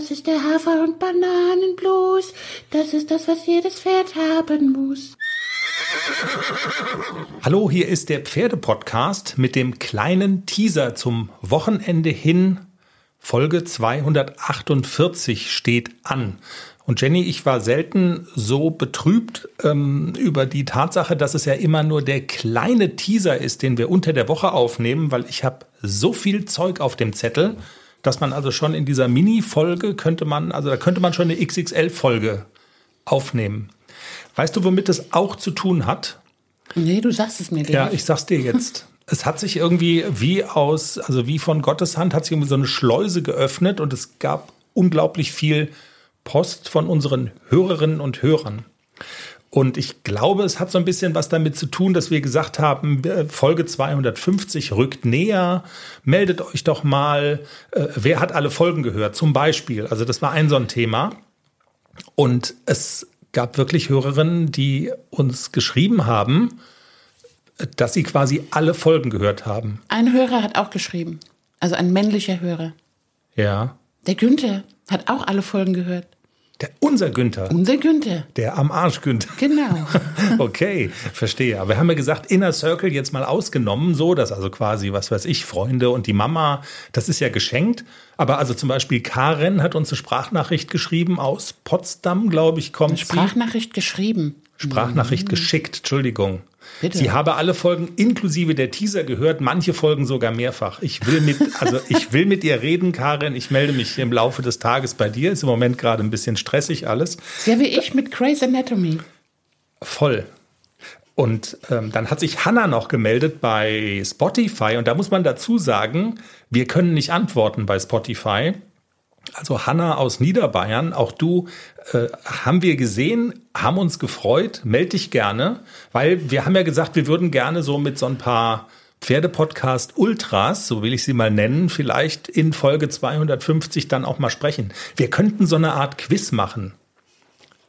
Das ist der Hafer- und Bananenblues. Das ist das, was jedes Pferd haben muss. Hallo, hier ist der Pferdepodcast mit dem kleinen Teaser zum Wochenende hin. Folge 248 steht an. Und Jenny, ich war selten so betrübt ähm, über die Tatsache, dass es ja immer nur der kleine Teaser ist, den wir unter der Woche aufnehmen, weil ich habe so viel Zeug auf dem Zettel dass man also schon in dieser Mini-Folge könnte man, also da könnte man schon eine XXL-Folge aufnehmen. Weißt du, womit es auch zu tun hat? Nee, du sagst es mir gleich. Ja, ich sag's dir jetzt. es hat sich irgendwie wie aus, also wie von Gottes Hand, hat sich irgendwie so eine Schleuse geöffnet und es gab unglaublich viel Post von unseren Hörerinnen und Hörern. Und ich glaube, es hat so ein bisschen was damit zu tun, dass wir gesagt haben, Folge 250 rückt näher, meldet euch doch mal, äh, wer hat alle Folgen gehört, zum Beispiel. Also das war ein so ein Thema. Und es gab wirklich Hörerinnen, die uns geschrieben haben, dass sie quasi alle Folgen gehört haben. Ein Hörer hat auch geschrieben, also ein männlicher Hörer. Ja. Der Günther hat auch alle Folgen gehört. Der, unser Günther. Unser Günther. Der am Arsch Günther. Genau. okay, verstehe. Aber wir haben ja gesagt, Inner Circle jetzt mal ausgenommen, so, dass also quasi, was weiß ich, Freunde und die Mama, das ist ja geschenkt. Aber also zum Beispiel Karen hat uns eine Sprachnachricht geschrieben aus Potsdam, glaube ich, kommt eine Sprachnachricht sie. geschrieben. Sprachnachricht mhm. geschickt, Entschuldigung. Bitte. Sie habe alle Folgen inklusive der Teaser gehört, manche Folgen sogar mehrfach. Ich will mit, also ich will mit ihr reden, Karin. Ich melde mich im Laufe des Tages bei dir. Ist im Moment gerade ein bisschen stressig alles. Ja, wie ich mit Grey's Anatomy. Voll. Und ähm, dann hat sich Hannah noch gemeldet bei Spotify. Und da muss man dazu sagen, wir können nicht antworten bei Spotify. Also Hanna aus Niederbayern, auch du äh, haben wir gesehen, haben uns gefreut, melde dich gerne, weil wir haben ja gesagt, wir würden gerne so mit so ein paar Pferdepodcast Ultras, so will ich sie mal nennen, vielleicht in Folge 250 dann auch mal sprechen. Wir könnten so eine Art Quiz machen.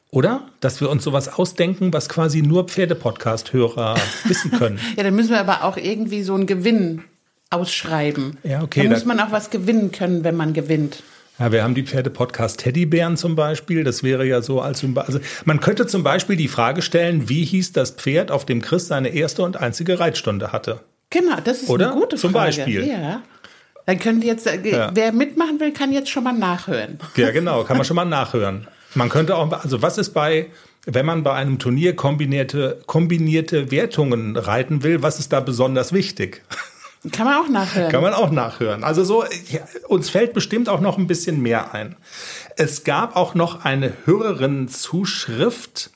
Oder? Dass wir uns sowas ausdenken, was quasi nur Pferdepodcast-Hörer wissen können. ja, dann müssen wir aber auch irgendwie so einen Gewinn ausschreiben. Ja, okay. Da muss man auch was gewinnen können, wenn man gewinnt. Ja, wir haben die Pferde-Podcast Teddybären zum Beispiel. Das wäre ja so als also man könnte zum Beispiel die Frage stellen, wie hieß das Pferd, auf dem Chris seine erste und einzige Reitstunde hatte? Genau, das ist Oder? eine gute Frage. Zum Beispiel. Ja. Dann können jetzt, äh, ja. wer mitmachen will, kann jetzt schon mal nachhören. Ja, genau, kann man schon mal nachhören. Man könnte auch, also was ist bei, wenn man bei einem Turnier kombinierte, kombinierte Wertungen reiten will, was ist da besonders wichtig? Kann man auch nachhören. Kann man auch nachhören. Also so, ja, uns fällt bestimmt auch noch ein bisschen mehr ein. Es gab auch noch eine Hörerinnenzuschrift.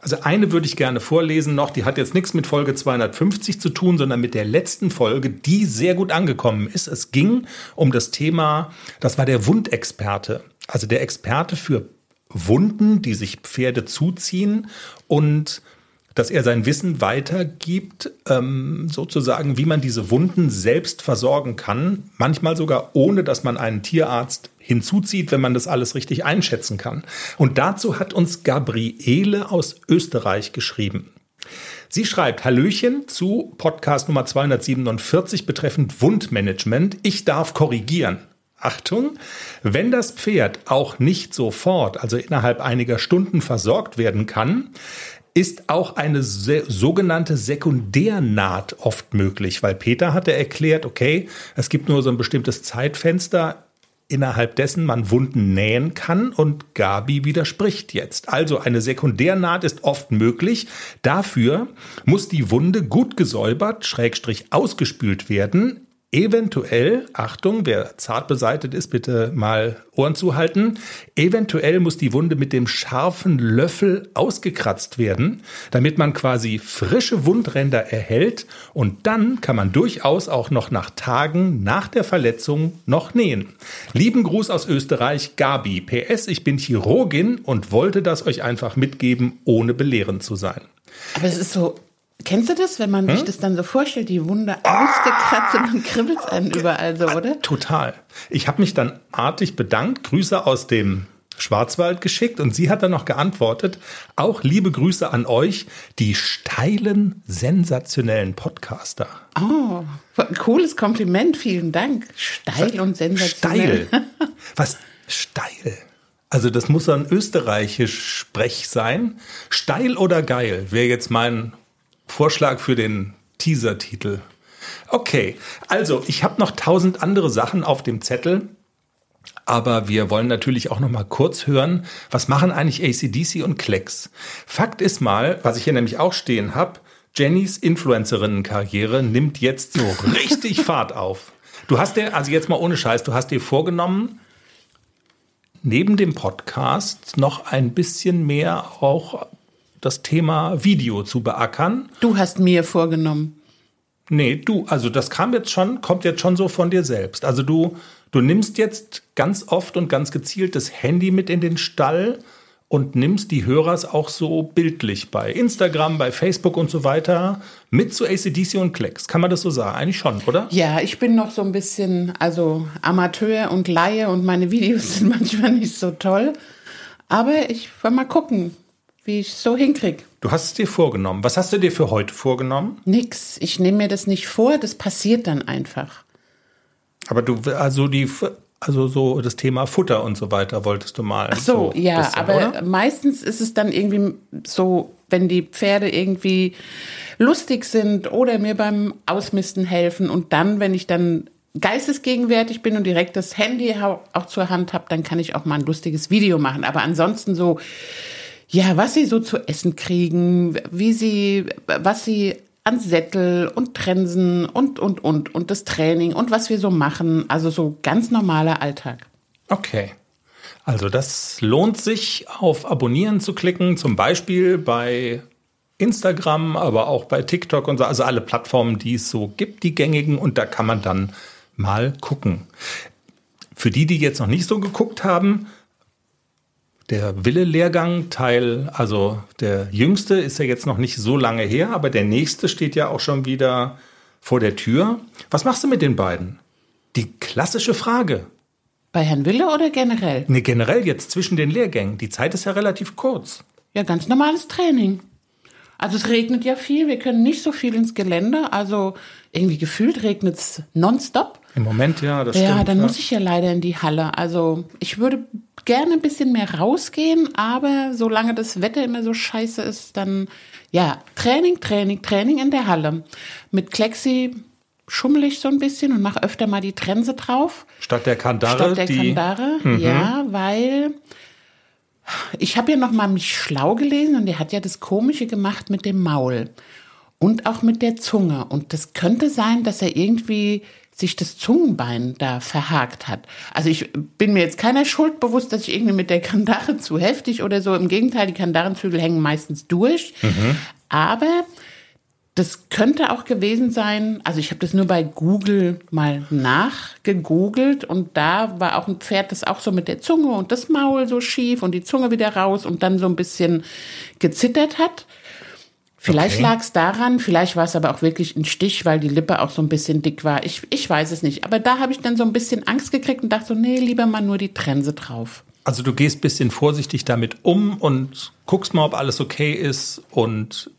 Also eine würde ich gerne vorlesen noch, die hat jetzt nichts mit Folge 250 zu tun, sondern mit der letzten Folge, die sehr gut angekommen ist. Es ging um das Thema, das war der Wundexperte, also der Experte für Wunden, die sich Pferde zuziehen und dass er sein Wissen weitergibt, ähm, sozusagen, wie man diese Wunden selbst versorgen kann, manchmal sogar ohne, dass man einen Tierarzt hinzuzieht, wenn man das alles richtig einschätzen kann. Und dazu hat uns Gabriele aus Österreich geschrieben. Sie schreibt Hallöchen zu Podcast Nummer 247 betreffend Wundmanagement. Ich darf korrigieren. Achtung, wenn das Pferd auch nicht sofort, also innerhalb einiger Stunden versorgt werden kann, ist auch eine sogenannte Sekundärnaht oft möglich, weil Peter hatte erklärt, okay, es gibt nur so ein bestimmtes Zeitfenster, innerhalb dessen man Wunden nähen kann und Gabi widerspricht jetzt. Also eine Sekundärnaht ist oft möglich. Dafür muss die Wunde gut gesäubert, schrägstrich ausgespült werden, Eventuell, Achtung, wer zart beseitet ist, bitte mal Ohren zuhalten. Eventuell muss die Wunde mit dem scharfen Löffel ausgekratzt werden, damit man quasi frische Wundränder erhält und dann kann man durchaus auch noch nach Tagen nach der Verletzung noch nähen. Lieben Gruß aus Österreich, Gabi. PS, ich bin Chirurgin und wollte das euch einfach mitgeben, ohne belehrend zu sein. Aber es ist so Kennst du das, wenn man hm? sich das dann so vorstellt, die Wunde ah, ausgekratzt und dann kribbelt es einen überall so, oder? Total. Ich habe mich dann artig bedankt, Grüße aus dem Schwarzwald geschickt und sie hat dann noch geantwortet, auch liebe Grüße an euch, die steilen, sensationellen Podcaster. Oh, ein cooles Kompliment, vielen Dank. Steil und sensationell. Steil. Was Steil. Also das muss ein österreichisch Sprech sein. Steil oder geil wäre jetzt mein Vorschlag für den Teaser-Titel. Okay, also ich habe noch tausend andere Sachen auf dem Zettel. Aber wir wollen natürlich auch noch mal kurz hören, was machen eigentlich ACDC und Klecks? Fakt ist mal, was ich hier nämlich auch stehen habe, Jennys Influencerinnenkarriere nimmt jetzt so richtig Fahrt auf. Du hast dir, also jetzt mal ohne Scheiß, du hast dir vorgenommen, neben dem Podcast noch ein bisschen mehr auch das Thema Video zu beackern. Du hast mir vorgenommen. Nee, du, also das kam jetzt schon, kommt jetzt schon so von dir selbst. Also du, du nimmst jetzt ganz oft und ganz gezielt das Handy mit in den Stall und nimmst die Hörers auch so bildlich bei Instagram, bei Facebook und so weiter mit zu ACDC und Klecks. Kann man das so sagen? Eigentlich schon, oder? Ja, ich bin noch so ein bisschen, also Amateur und Laie und meine Videos sind manchmal nicht so toll. Aber ich will mal gucken, wie ich es so hinkriege. Du hast es dir vorgenommen. Was hast du dir für heute vorgenommen? Nix. Ich nehme mir das nicht vor, das passiert dann einfach. Aber du, also die, also so das Thema Futter und so weiter wolltest du mal. Ach so, so ja, bisschen, aber oder? meistens ist es dann irgendwie so, wenn die Pferde irgendwie lustig sind oder mir beim Ausmisten helfen und dann, wenn ich dann geistesgegenwärtig bin und direkt das Handy auch zur Hand habe, dann kann ich auch mal ein lustiges Video machen. Aber ansonsten so ja, was sie so zu essen kriegen, wie sie, was sie an Sättel und Trensen und, und, und, und das Training und was wir so machen. Also so ganz normaler Alltag. Okay. Also das lohnt sich, auf Abonnieren zu klicken, zum Beispiel bei Instagram, aber auch bei TikTok und so, also alle Plattformen, die es so gibt, die gängigen, und da kann man dann mal gucken. Für die, die jetzt noch nicht so geguckt haben, der Wille-Lehrgang, Teil, also der jüngste ist ja jetzt noch nicht so lange her, aber der nächste steht ja auch schon wieder vor der Tür. Was machst du mit den beiden? Die klassische Frage. Bei Herrn Wille oder generell? Ne, generell jetzt zwischen den Lehrgängen. Die Zeit ist ja relativ kurz. Ja, ganz normales Training. Also es regnet ja viel, wir können nicht so viel ins Gelände. Also irgendwie gefühlt regnet es nonstop. Im Moment ja, das ja, stimmt. Ja, dann muss ich ja leider in die Halle. Also ich würde gerne ein bisschen mehr rausgehen, aber solange das Wetter immer so scheiße ist, dann ja, Training, Training, Training in der Halle. Mit Klexi schummel ich so ein bisschen und mache öfter mal die Trense drauf. Statt der Kandare? Statt der die, Kandare, mhm. ja, weil ich habe ja noch mal mich schlau gelesen und der hat ja das Komische gemacht mit dem Maul und auch mit der Zunge. Und das könnte sein, dass er irgendwie sich das Zungenbein da verhakt hat. Also ich bin mir jetzt keiner Schuld bewusst, dass ich irgendwie mit der Kandare zu heftig oder so. Im Gegenteil, die Kandarenzügel hängen meistens durch. Mhm. Aber das könnte auch gewesen sein, also ich habe das nur bei Google mal nachgegoogelt und da war auch ein Pferd, das auch so mit der Zunge und das Maul so schief und die Zunge wieder raus und dann so ein bisschen gezittert hat. Vielleicht okay. lag es daran, vielleicht war es aber auch wirklich ein Stich, weil die Lippe auch so ein bisschen dick war. Ich, ich weiß es nicht. Aber da habe ich dann so ein bisschen Angst gekriegt und dachte so, nee, lieber mal nur die Trense drauf. Also du gehst bisschen vorsichtig damit um und guckst mal, ob alles okay ist und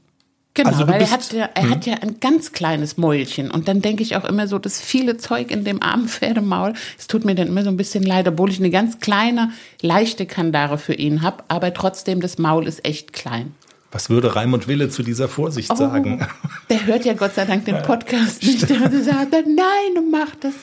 Genau, also weil er hat, ja, er hat hm? ja ein ganz kleines Mäulchen. Und dann denke ich auch immer so, das viele Zeug in dem armen Pferdemaul, es tut mir dann immer so ein bisschen leid, obwohl ich eine ganz kleine, leichte Kandare für ihn habe, aber trotzdem, das Maul ist echt klein. Was würde Raimund Wille zu dieser Vorsicht oh, sagen? Der hört ja Gott sei Dank den Podcast nicht. Der sagt, nein, mach das.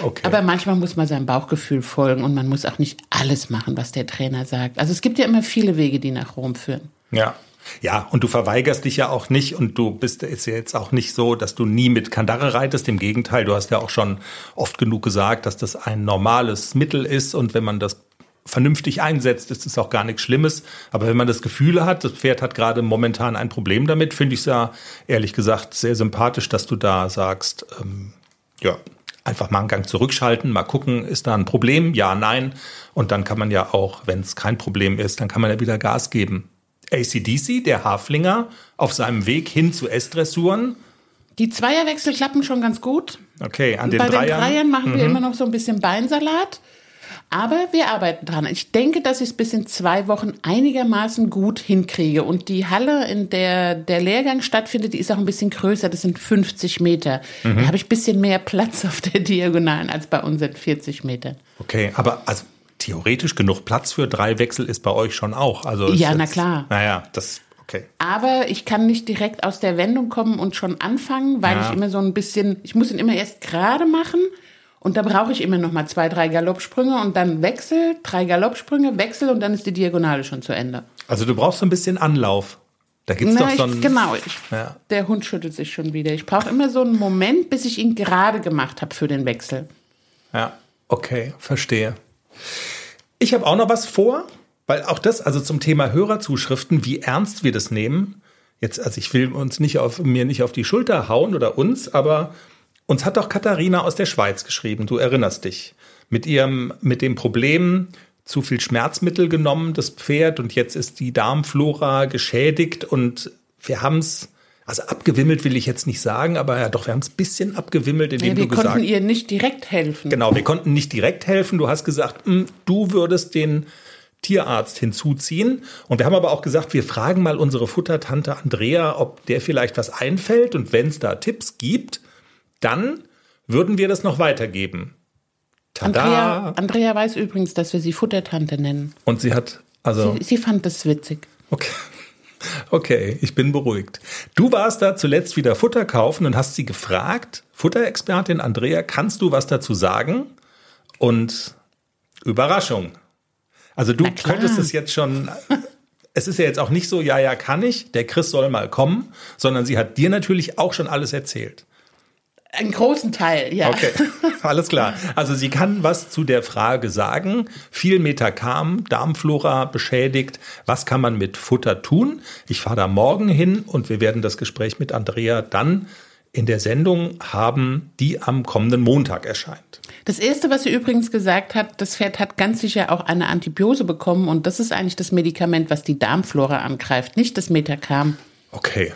Okay. Aber manchmal muss man seinem Bauchgefühl folgen und man muss auch nicht alles machen, was der Trainer sagt. Also es gibt ja immer viele Wege, die nach Rom führen. Ja. Ja, und du verweigerst dich ja auch nicht und du bist ist ja jetzt auch nicht so, dass du nie mit Kandare reitest. Im Gegenteil, du hast ja auch schon oft genug gesagt, dass das ein normales Mittel ist und wenn man das vernünftig einsetzt, ist es auch gar nichts Schlimmes. Aber wenn man das Gefühl hat, das Pferd hat gerade momentan ein Problem damit, finde ich es ja ehrlich gesagt sehr sympathisch, dass du da sagst, ähm, ja, einfach mal einen Gang zurückschalten, mal gucken, ist da ein Problem? Ja, nein. Und dann kann man ja auch, wenn es kein Problem ist, dann kann man ja wieder Gas geben. ACDC, der Haflinger, auf seinem Weg hin zu S-Dressuren. Die Zweierwechsel klappen schon ganz gut. Okay, an den Bei Dreiern. Bei den Dreiern machen mhm. wir immer noch so ein bisschen Beinsalat. Aber wir arbeiten dran. Ich denke, dass ich es bis in zwei Wochen einigermaßen gut hinkriege. Und die Halle, in der der Lehrgang stattfindet, die ist auch ein bisschen größer. Das sind 50 Meter. Mhm. Da habe ich ein bisschen mehr Platz auf der Diagonalen als bei unseren 40 Metern. Okay, aber also theoretisch genug Platz für drei Wechsel ist bei euch schon auch. Also Ja, ist na jetzt- klar. Naja, das okay. Aber ich kann nicht direkt aus der Wendung kommen und schon anfangen, weil Ja. ich immer so ein bisschen, ich muss ihn immer erst gerade machen und da brauche ich immer noch mal zwei, drei Galoppsprünge und dann Wechsel, drei Galoppsprünge, Wechsel und dann ist die Diagonale schon zu Ende. Also du brauchst so ein bisschen Anlauf. Da gibt's Na, doch so ich, ein genau, ich, Ja. der Hund schüttelt sich schon wieder. Ich brauche immer so einen Moment, bis ich ihn gerade gemacht habe für den Wechsel. Ja, okay, verstehe. Ich habe auch noch was vor, weil auch das, also zum Thema Hörerzuschriften, wie ernst wir das nehmen. Jetzt, also ich will uns nicht auf mir nicht auf die Schulter hauen oder uns, aber uns hat doch Katharina aus der Schweiz geschrieben. Du erinnerst dich mit ihrem mit dem Problem zu viel Schmerzmittel genommen, das Pferd und jetzt ist die Darmflora geschädigt und wir haben es also abgewimmelt will ich jetzt nicht sagen, aber ja doch, wir haben es ein bisschen abgewimmelt, indem Ja, wir du gesagt konnten ihr nicht direkt helfen. Genau, wir konnten nicht direkt helfen. Du hast gesagt, hm, du würdest den Tierarzt hinzuziehen. Und wir haben aber auch gesagt, wir fragen mal unsere Futtertante Andrea, ob der vielleicht was einfällt. Und wenn es da Tipps gibt, dann würden wir das noch weitergeben. Tada! Andrea, Andrea weiß übrigens, dass wir sie Futtertante nennen. Und sie hat, also, Sie, sie fand das witzig. okay. Okay, ich bin beruhigt. Du warst da zuletzt wieder Futter kaufen und hast sie gefragt, Futterexpertin Andrea, kannst du was dazu sagen? Und Überraschung. Also du könntest es jetzt schon. Es ist ja jetzt auch nicht so, ja, ja, kann ich, der Chris soll mal kommen, sondern sie hat dir natürlich auch schon alles erzählt. Einen großen Teil, ja. Okay, alles klar. Also sie kann was zu der Frage sagen. Viel Metakam, Darmflora beschädigt. Was kann man mit Futter tun? Ich fahre da morgen hin und wir werden das Gespräch mit Andrea dann in der Sendung haben, die am kommenden Montag erscheint. Das erste, was sie übrigens gesagt hat, das Pferd hat ganz sicher auch eine Antibiose bekommen und das ist eigentlich das Medikament, was die Darmflora angreift, nicht das Metacam. Okay.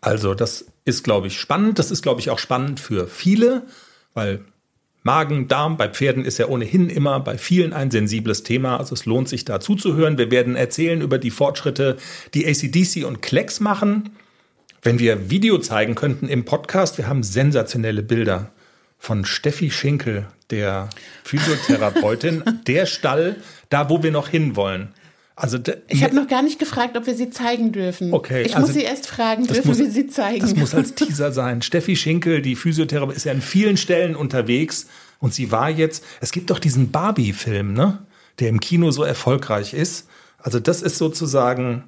Also, das ist, glaube ich, spannend. Das ist, glaube ich, auch spannend für viele, weil Magen, Darm bei Pferden ist ja ohnehin immer bei vielen ein sensibles Thema. Also es lohnt sich da zuzuhören. Wir werden erzählen über die Fortschritte, die ACDC und Klecks machen. Wenn wir Video zeigen könnten im Podcast, wir haben sensationelle Bilder von Steffi Schinkel, der Physiotherapeutin, der Stall, da wo wir noch hinwollen. Also Ich habe noch gar nicht gefragt, ob wir sie zeigen dürfen. Okay, Ich also muss sie erst fragen, dürfen muss- wir sie zeigen? Das muss als Teaser sein. Steffi Schinkel, die Physiotherapeutin, ist ja an vielen Stellen unterwegs und sie war jetzt, es gibt doch diesen Barbie-Film, ne? Der im Kino so erfolgreich ist. Also das ist sozusagen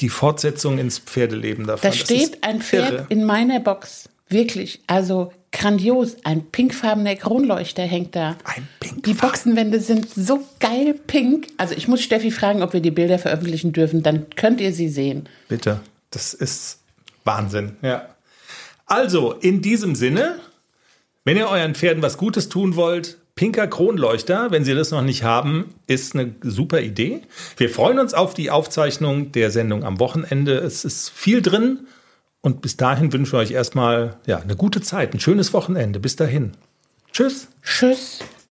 die Fortsetzung ins Pferdeleben davon. da Das steht ein Pferd irre. in meiner Box. Wirklich, also grandios. Ein pinkfarbener Kronleuchter hängt da. Ein pink. Die Boxenwände sind so geil pink. Also ich muss Steffi fragen, ob wir die Bilder veröffentlichen dürfen. Dann könnt ihr sie sehen. Bitte. Das ist Wahnsinn. Ja. Also, in diesem Sinne, wenn ihr euren Pferden was Gutes tun wollt, pinker Kronleuchter, wenn sie das noch nicht haben, ist eine super Idee. Wir freuen uns auf die Aufzeichnung der Sendung am Wochenende. Es ist viel drin. Und bis dahin wünschen wir euch erstmal ja, eine gute Zeit, ein schönes Wochenende. Bis dahin. Tschüss. Tschüss.